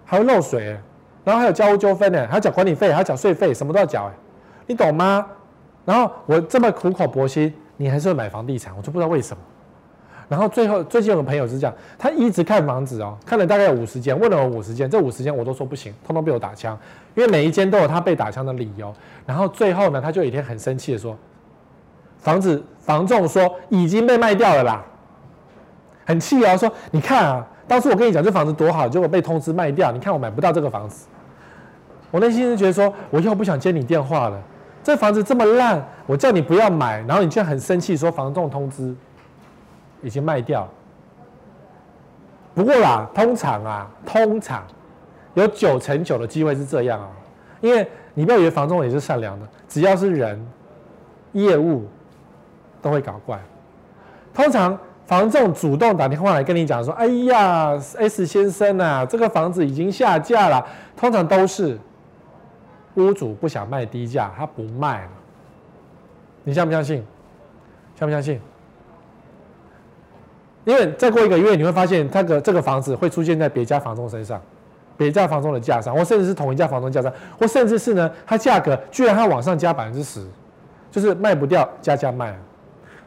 还会漏水，然后还有交屋纠纷呢，还要缴管理费，还要缴税费，什么都要缴哎，你懂吗？然后我这么苦口婆心，你还是会买房地产，我就不知道为什么。然后最后最近有个朋友是这样，他一直看房子哦，看了大概有五十间，问了我五十间，这五十间我都说不行，通通被我打枪，因为每一间都有他被打枪的理由。然后最后呢，他就有一天很生气的说，房子房仲说已经被卖掉了啦，很气啊，说你看啊，当初我跟你讲这房子多好，结果被通知卖掉，你看我买不到这个房子。我内心是觉得说，我以后不想接你电话了，这房子这么烂，我叫你不要买，然后你却很生气说房仲通知。已经卖掉，不过啦，通常啊，通常有九成九的机会是这样啊，因为你不要以为房仲也是善良的，只要是人，业务都会搞怪。通常房仲主动打电话来跟你讲说：“哎呀，S 先生啊，这个房子已经下架了。”通常都是屋主不想卖低价，他不卖了。你相不相信？相不相信？因为再过一个月，你会发现这个这个房子会出现在别家房仲身上，别家房仲的架上，或甚至是同一家房仲架上，或甚至是呢，它价格居然还往上加百分之十，就是卖不掉加价卖。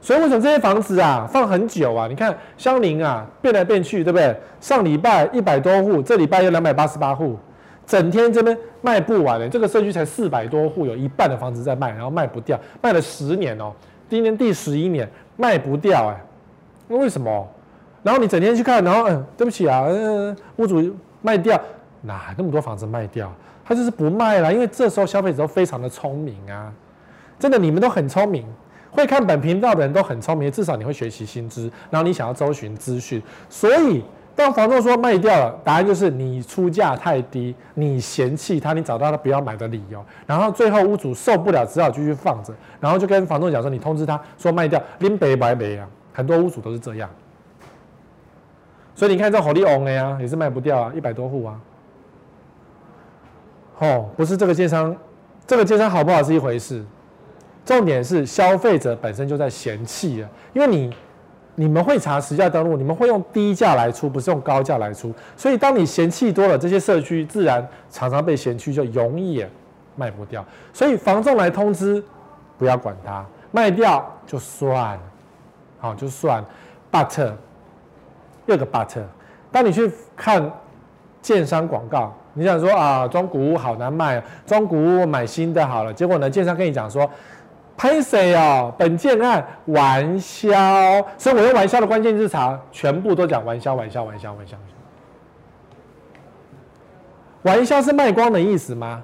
所以为什么这些房子啊放很久啊？你看相邻啊变来变去，对不对？上礼拜一百多户，这礼拜有两百八十八户，整天这边卖不完的。这个社区才四百多户，有一半的房子在卖，然后卖不掉，卖了十年哦，今年第十一年卖不掉哎。那为什么？然后你整天去看，然后嗯，对不起啊，嗯，屋主卖掉，哪那么多房子卖掉？他就是不卖了，因为这时候消费者都非常的聪明啊，真的，你们都很聪明，会看本频道的人都很聪明，至少你会学习新知，然后你想要搜寻资讯，所以当房东说卖掉了，答案就是你出价太低，你嫌弃他，你找到他不要买的理由，然后最后屋主受不了，只好继续放着，然后就跟房东讲说，你通知他说卖掉，拎白白白啊。很多屋主都是这样，所以你看这火力旺的呀，也是卖不掉啊，一百多户啊。哦，不是这个奸商，这个奸商好不好是一回事，重点是消费者本身就在嫌弃啊，因为你你们会查实价登录，你们会用低价来出，不是用高价来出，所以当你嫌弃多了，这些社区自然常常被嫌弃，就永远卖不掉。所以房仲来通知，不要管它，卖掉就算。好，就算，but，又个 but，当你去看建商广告，你想说啊，装古屋好难卖，装古屋买新的好了，结果呢，建商跟你讲说，拍谁哦，本件案完销，所以我用完销的关键字查，全部都讲完销，完销，完销，完销。完销是卖光的意思吗？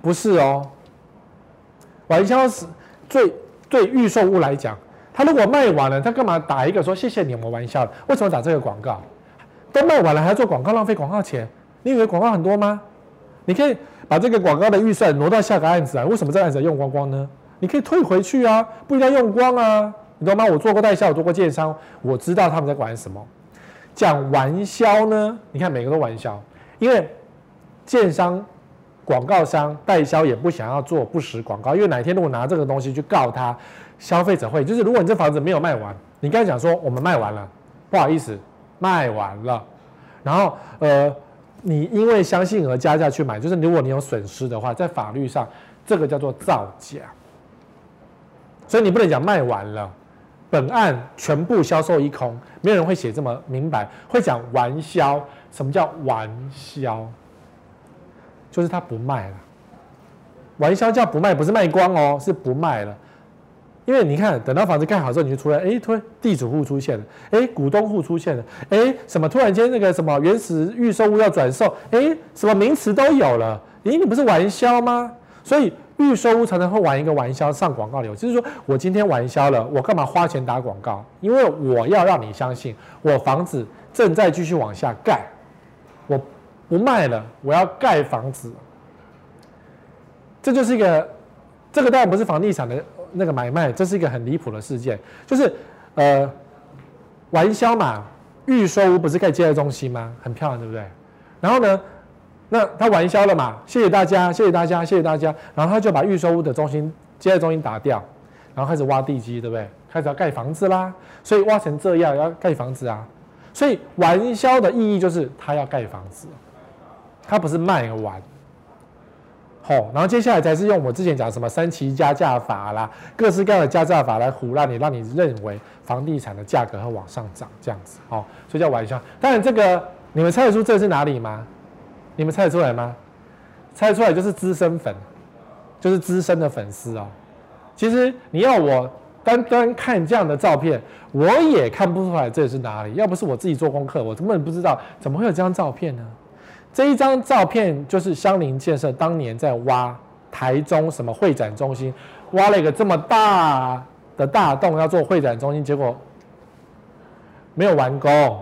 不是哦，完销是最对预售物来讲。他如果卖完了，他干嘛打一个说谢谢你，我们玩笑了？为什么打这个广告？都卖完了还要做广告，浪费广告钱？你以为广告很多吗？你可以把这个广告的预算挪到下个案子啊？为什么这个案子要用光光呢？你可以退回去啊，不应该用光啊，你懂吗？我做过代销，我做过建商，我知道他们在管什么。讲玩销呢？你看每个都玩笑，因为建商广告商代销也不想要做不实广告，因为哪天如果拿这个东西去告他，消费者会就是如果你这房子没有卖完，你刚才讲说我们卖完了，不好意思，卖完了，然后呃。你因为相信而加价去买，就是如果你有损失的话，在法律上这个叫做造假，所以你不能讲卖完了，本案全部销售一空，没有人会写这么明白，会讲完销。什么叫完销？就是他不卖了，完销叫不卖，不是卖光哦，是不卖了。因为你看，等到房子盖好之后，你就出来，哎，突然地主户出现了，哎，股东户出现了，哎，什么突然间那个什么原始预售屋要转售，哎，什么名词都有了，咦，你不是玩销吗？所以预售屋常常会玩一个玩销上广告流，就是说我今天玩销了，我干嘛花钱打广告？因为我要让你相信我房子正在继续往下盖，我不卖了，我要盖房子，这就是一个，这个当然不是房地产的。那个买卖，这是一个很离谱的事件，就是，呃，玩销嘛，预售屋不是盖接待中心吗？很漂亮，对不对？然后呢，那他玩销了嘛，谢谢大家，谢谢大家，谢谢大家，然后他就把预售屋的中心接待中心打掉，然后开始挖地基，对不对？开始要盖房子啦，所以挖成这样要盖房子啊，所以玩销的意义就是他要盖房子，他不是卖完。哦，然后接下来才是用我之前讲什么三期加价法啦，各式各样的加价法来唬烂你，让你认为房地产的价格会往上涨这样子。哦，所以叫玩笑。当然，这个你们猜得出这是哪里吗？你们猜得出来吗？猜得出来就是资深粉，就是资深的粉丝哦。其实你要我单单看这样的照片，我也看不出来这是哪里。要不是我自己做功课，我根本不知道怎么会有这张照片呢？这一张照片就是相邻建设当年在挖台中什么会展中心，挖了一个这么大的大洞要做会展中心，结果没有完工，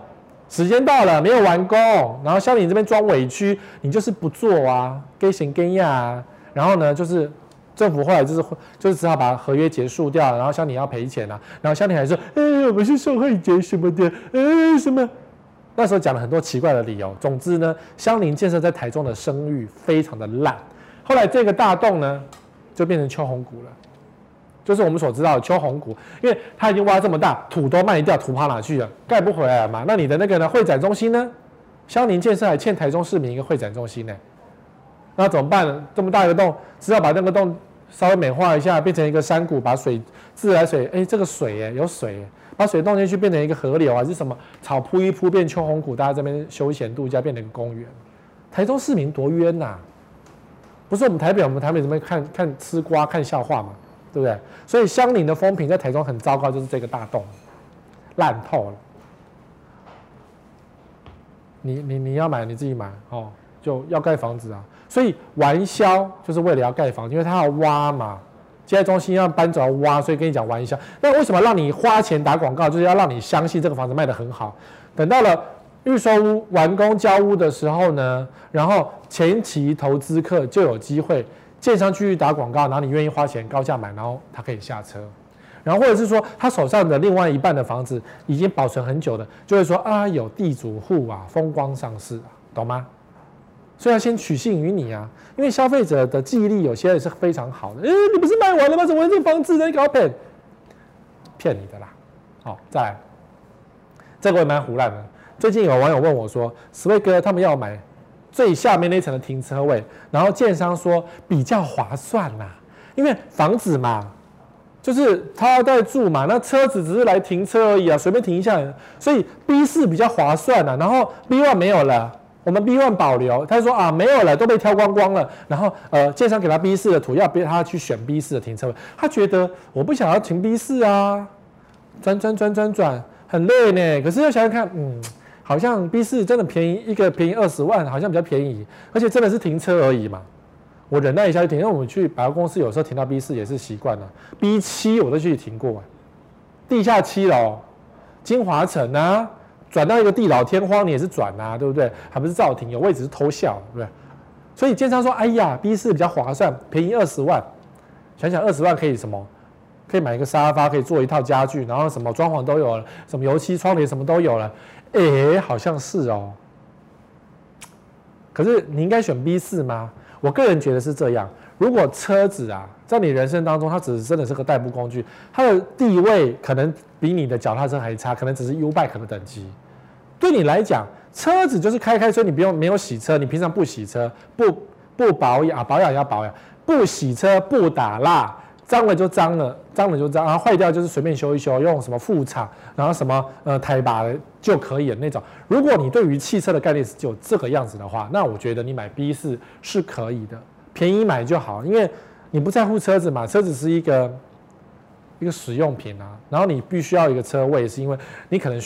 时间到了没有完工，然后相邻这边装委屈，你就是不做啊，给钱给呀，然后呢就是政府后来就是就是只好把合约结束掉，然后相邻要赔钱啊，然后相邻还说，哎，我们是受害者什么的，哎什么。那时候讲了很多奇怪的理由。总之呢，相邻建设在台中的声誉非常的烂。后来这个大洞呢，就变成秋红谷了，就是我们所知道的秋红谷，因为它已经挖这么大，土都卖掉，土跑哪去了？盖不回来了嘛。那你的那个呢？会展中心呢？相邻建设还欠台中市民一个会展中心呢。那怎么办呢？这么大一个洞，只要把那个洞稍微美化一下，变成一个山谷，把水自来水，哎，这个水哎，有水。把水弄进去变成一个河流啊，还是什么草铺一铺变秋红谷，大家这边休闲度假变成一个公园。台中市民多冤呐、啊！不是我们台北，我们台北这边看看吃瓜看笑话嘛，对不对？所以相邻的风评在台中很糟糕，就是这个大洞烂透了。你你你要买你自己买哦，就要盖房子啊。所以玩销就是为了要盖房，因为他要挖嘛。接待中心要搬走挖，所以跟你讲玩一下。那为什么让你花钱打广告？就是要让你相信这个房子卖得很好。等到了预售屋完工交屋的时候呢，然后前期投资客就有机会，建商继续打广告，然后你愿意花钱高价买，然后他可以下车。然后或者是说他手上的另外一半的房子已经保存很久的，就会说啊，有地主户啊，风光上市啊，懂吗？所以要先取信于你啊，因为消费者的记忆力有些人是非常好的。哎，你不是卖完了吗？怎么会这房子在搞骗？骗你的啦！好，再来，这个也蛮胡乱的。最近有网友问我说：“Sway 哥，他们要买最下面那层的停车位，然后建商说比较划算呐，因为房子嘛，就是他要在住嘛，那车子只是来停车而已啊，随便停一下，所以 B 四比较划算呐，然后 B one 没有了。”我们 B one 保留，他说啊没有了，都被挑光光了。然后呃，建商给他 B 四的图，要逼他去选 B 四的停车位。他觉得我不想要停 B 四啊，转转转转转，很累呢。可是又想想看，嗯，好像 B 四真的便宜，一个便宜二十万，好像比较便宜，而且真的是停车而已嘛。我忍耐一下就停，因为我们去百货公司有时候停到 B 四也是习惯了。B 七我都去停过，地下七楼，金华城啊。转到一个地老天荒，你也是转啊，对不对？还不是照停，有位置是偷笑，对不对？所以建商说：“哎呀，B 四比较划算，便宜二十万。想想二十万可以什么？可以买一个沙发，可以做一套家具，然后什么装潢都有了，什么油漆、窗帘什么都有了。哎，好像是哦。可是你应该选 B 四吗？我个人觉得是这样。如果车子啊，在你人生当中，它只是真的是个代步工具，它的地位可能比你的脚踏车还差，可能只是 U-Bike 的等级。对你来讲，车子就是开开车，你不用没有洗车，你平常不洗车，不不保养，保养要保养，不洗车不打蜡，脏了就脏了，脏了就脏，然后坏掉就是随便修一修，用什么副厂，然后什么呃胎把就可以了那种。如果你对于汽车的概念是就这个样子的话，那我觉得你买 B 四是可以的。便宜买就好，因为你不在乎车子嘛，车子是一个一个使用品啊。然后你必须要一个车位，是因为你可能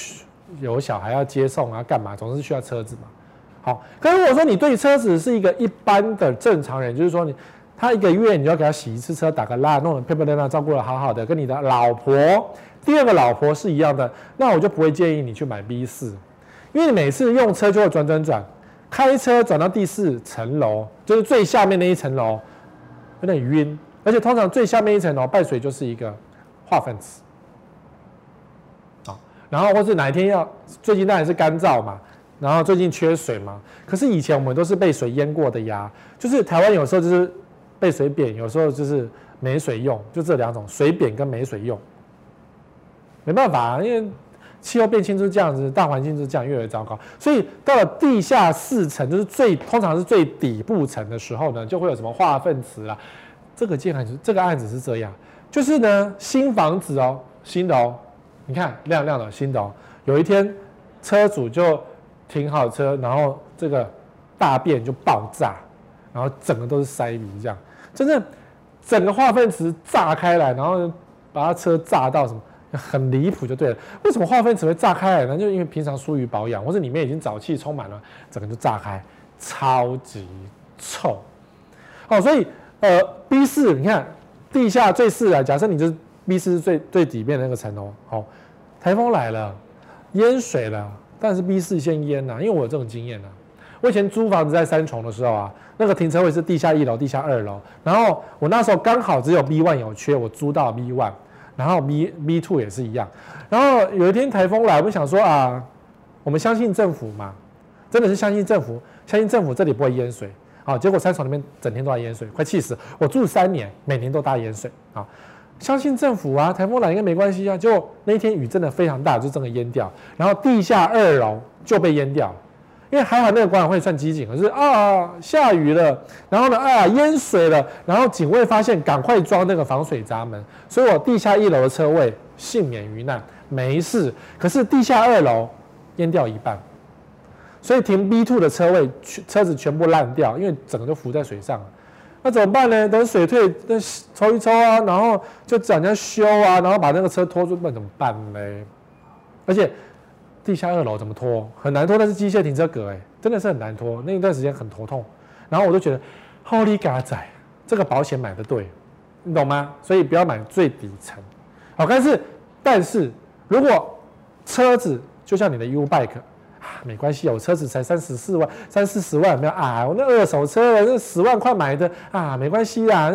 有小孩要接送啊，干嘛，总是需要车子嘛。好，可如果说你对车子是一个一般的正常人，就是说你他一个月你就要给他洗一次车，打个蜡，弄得漂漂亮亮，照顾得好好的，跟你的老婆第二个老婆是一样的，那我就不会建议你去买 B 四，因为你每次用车就会转转转。开车转到第四层楼，就是最下面那一层楼，有点晕。而且通常最下面一层楼败水就是一个化粪池，啊，然后或是哪一天要，最近当然是干燥嘛，然后最近缺水嘛。可是以前我们都是被水淹过的呀，就是台湾有时候就是被水扁，有时候就是没水用，就这两种，水扁跟没水用，没办法啊，因为。气候变迁就是这样子，大环境就是这样，越来越糟糕。所以到了地下四层，就是最通常是最底部层的时候呢，就会有什么化粪池啦。这个建案这个案子是这样，就是呢新房子哦，新的哦，你看亮亮的新的哦。有一天车主就停好车，然后这个大便就爆炸，然后整个都是塞鼻这样，真的整个化粪池炸开来，然后把他车炸到什么？很离谱就对了，为什么化粪池会炸开来呢？就因为平常疏于保养，或者里面已经沼气充满了，整个就炸开，超级臭。哦，所以呃 B 四你看地下最四啊，假设你就是 B 四是最最底面的那个层哦，好、哦，台风来了，淹水了，但是 B 四先淹呐，因为我有这种经验呐。我以前租房子在三重的时候啊，那个停车位是地下一楼、地下二楼，然后我那时候刚好只有 B one 有缺，我租到 B one。然后 B B two 也是一样，然后有一天台风来，我们想说啊，我们相信政府嘛，真的是相信政府，相信政府这里不会淹水啊。结果三重里面整天都在淹水，快气死！我住三年，每年都大淹水啊。相信政府啊，台风来应该没关系啊。结果那一天雨真的非常大，就真的淹掉，然后地下二楼就被淹掉。因为还好那个管委会算机警，可是啊下雨了，然后呢啊淹水了，然后警卫发现赶快装那个防水闸门，所以我地下一楼的车位幸免于难，没事。可是地下二楼淹掉一半，所以停 B two 的车位车子全部烂掉，因为整个都浮在水上了。那怎么办呢？等水退，那抽一抽啊，然后就找人家修啊，然后把那个车拖出，那怎么办呢？而且。地下二楼怎么拖？很难拖，那是机械停车格，哎，真的是很难拖。那一段时间很头痛，然后我就觉得，Holy God 仔，这个保险买的对，你懂吗？所以不要买最底层。好，但是但是如果车子就像你的 U-Bike 啊，没关系，我车子才三十四万、三四十万，没有啊，我那二手车那十万块买的啊，没关系啦。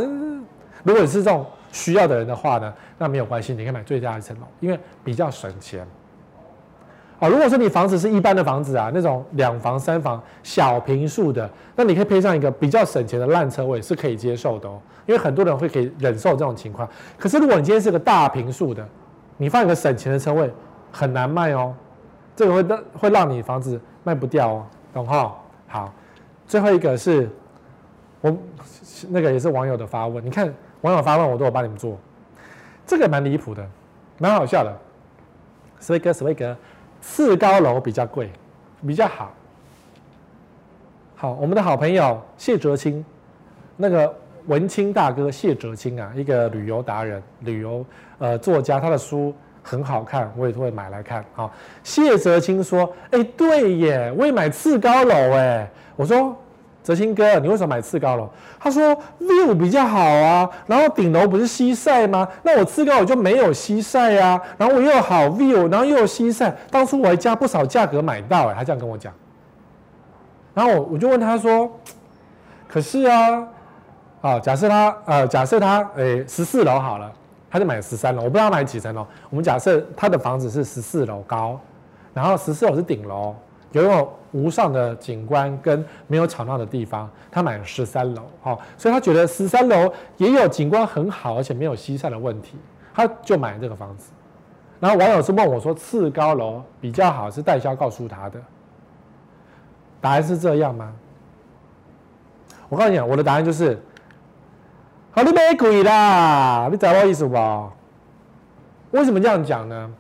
如果你是这种需要的人的话呢，那没有关系，你可以买最大一层楼，因为比较省钱。啊，如果说你房子是一般的房子啊，那种两房、三房、小平数的，那你可以配上一个比较省钱的烂车位，是可以接受的哦。因为很多人会可以忍受这种情况。可是如果你今天是个大平数的，你放一个省钱的车位很难卖哦，这个会让会让你房子卖不掉哦，懂哈？好，最后一个是我那个也是网友的发问，你看网友发问我都有帮你们做，这个蛮离谱的，蛮好笑的，史威哥，史威哥。次高楼比较贵，比较好。好，我们的好朋友谢哲青，那个文青大哥谢哲青啊，一个旅游达人、旅游呃作家，他的书很好看，我也都会买来看。好，谢哲青说：“哎，对耶，我也买次高楼哎。”我说。泽清哥，你为什么买次高楼？他说 view 比较好啊，然后顶楼不是西晒吗？那我次高楼就没有西晒啊，然后我又好 view，然后又有西晒，当初我还加不少价格买到，哎，他这样跟我讲。然后我我就问他说，可是啊，啊，假设他呃，假设他诶十四楼好了，他就买十三楼，我不知道他买几层楼。我们假设他的房子是十四楼高，然后十四楼是顶楼。拥有无上的景观跟没有吵闹的地方，他买了十三楼，好，所以他觉得十三楼也有景观很好，而且没有西晒的问题，他就买了这个房子。然后网友是问我说：“次高楼比较好，是代销告诉他的，答案是这样吗？”我告诉你，我的答案就是：好，你没鬼啦，你知道我意思不？为什么这样讲呢？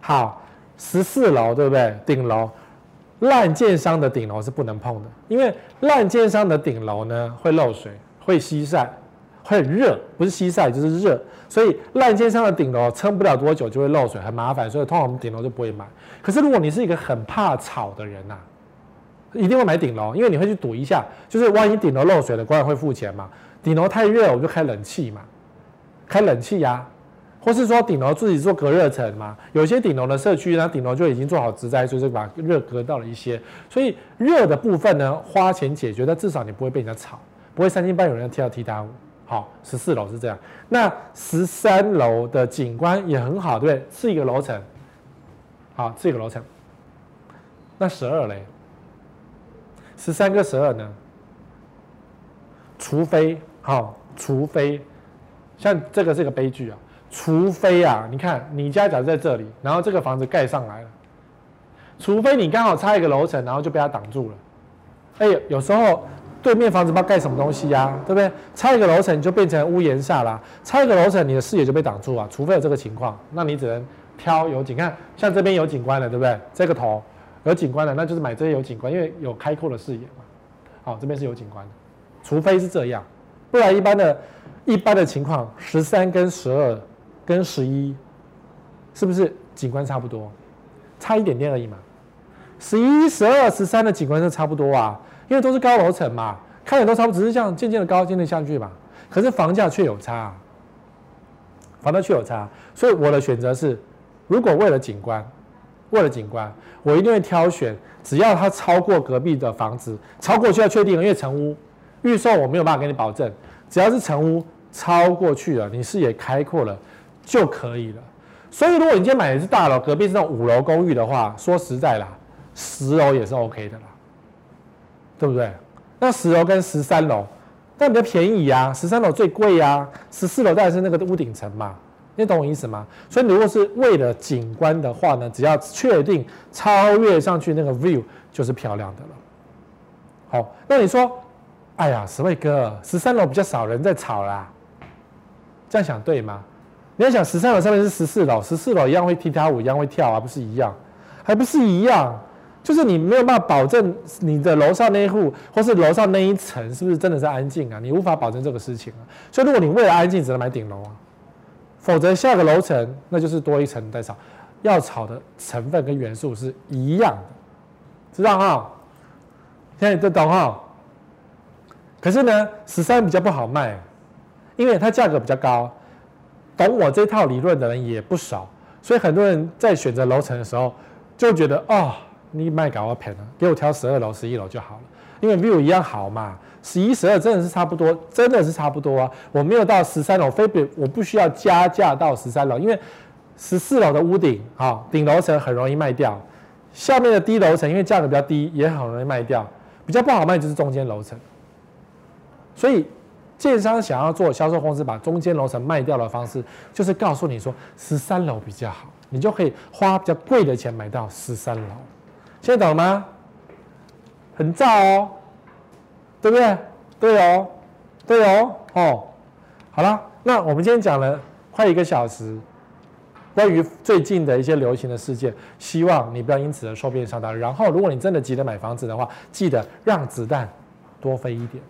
好，十四楼对不对？顶楼，烂建商的顶楼是不能碰的，因为烂建商的顶楼呢会漏水、会西晒、会很热，不是西晒就是热。所以烂建商的顶楼撑不了多久就会漏水，很麻烦，所以通常我们顶楼就不会买。可是如果你是一个很怕吵的人呐、一定会买顶楼，因为你会去赌一下，就是万一顶楼漏水了，官人会付钱嘛。顶楼太热，我就开冷气嘛，开冷气呀、或是说顶楼自己做隔热层嘛。有些顶楼的社区呢，顶楼就已经做好植栽，所以就把热隔到了一些。所以热的部分呢，花钱解决，但至少你不会被人家吵，不会三更半夜有人跳踢踏舞。好，十四楼是这样。那十三楼的景观也很好，对不对？是一个楼层。好，是一个楼层。那十二嘞？十三跟十二呢？除非，好，除非，像这个是个悲剧啊。除非啊，你看你家假如在这里，然后这个房子盖上来了，除非你刚好差一个楼层，然后就被它挡住了。哎，有时候。对面房子不知道盖什么东西呀、啊，对不对？差一个楼层就变成屋檐下啦，差一个楼层你的视野就被挡住啊。除非有这个情况，那你只能挑有景。看，像这边有景观的，对不对？这个头有景观的，那就是买这些有景观，因为有开阔的视野嘛。好，这边是有景观的，除非是这样，不然一般的、一般的情况，十三跟十二跟十一，是不是景观差不多？差一点点而已嘛。十一、十二、十三的景观是差不多啊。因为都是高楼层嘛，看起来都差不多，只是这样渐渐的高，渐渐下去嘛。可是房价却有差，房价却有差，所以我的选择是，如果为了景观，为了景观，我一定会挑选，只要它超过隔壁的房子，超过就要确定，因为成屋预售我没有办法给你保证，只要是成屋超过去了，你视野开阔了就可以了。所以如果你今天买的是大楼，隔壁是那种五楼公寓的话，说实在啦，十楼也是 OK 的啦。对不对？那十楼跟十三楼，但比较便宜啊。十三楼最贵呀、啊，十四楼当然是那个屋顶层嘛。你懂我意思吗？所以如果是为了景观的话呢，只要确定超越上去那个 view 就是漂亮的了。好，那你说，哎呀，十位哥，十三楼比较少人在吵啦，这样想对吗？你要想十三楼上面是十四楼，十四楼一样会踢踏舞，一样会跳啊，不是一样？还不是一样？就是你没有办法保证你的楼上那一户或是楼上那一层是不是真的是安静啊？你无法保证这个事情啊。所以如果你为了安静只能买顶楼啊，否则下个楼层那就是多一层再吵，要吵的成分跟元素是一样的，知道哈？现在都懂哈？可是呢，十三比较不好卖，因为它价格比较高，懂我这套理论的人也不少，所以很多人在选择楼层的时候就觉得。哦你卖给我便宜，给我挑十二楼、十一楼就好了，因为 view 一样好嘛。十一、十二真的是差不多，真的是差不多啊。我没有到十三楼，非比我不需要加价到十三楼，因为十四楼的屋顶啊，顶楼层很容易卖掉，下面的低楼层因为价格比较低，也很容易卖掉。比较不好卖就是中间楼层。所以，建商想要做销售公司把中间楼层卖掉的方式，就是告诉你说十三楼比较好，你就可以花比较贵的钱买到十三楼。现在懂吗？很炸哦，对不对？对哦，对哦，哦，好了，那我们今天讲了快一个小时，关于最近的一些流行的事件，希望你不要因此而受骗上当。然后，如果你真的急着买房子的话，记得让子弹多飞一点。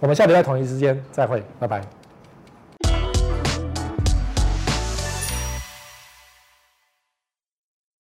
我们下礼拜同一时间再会，拜拜。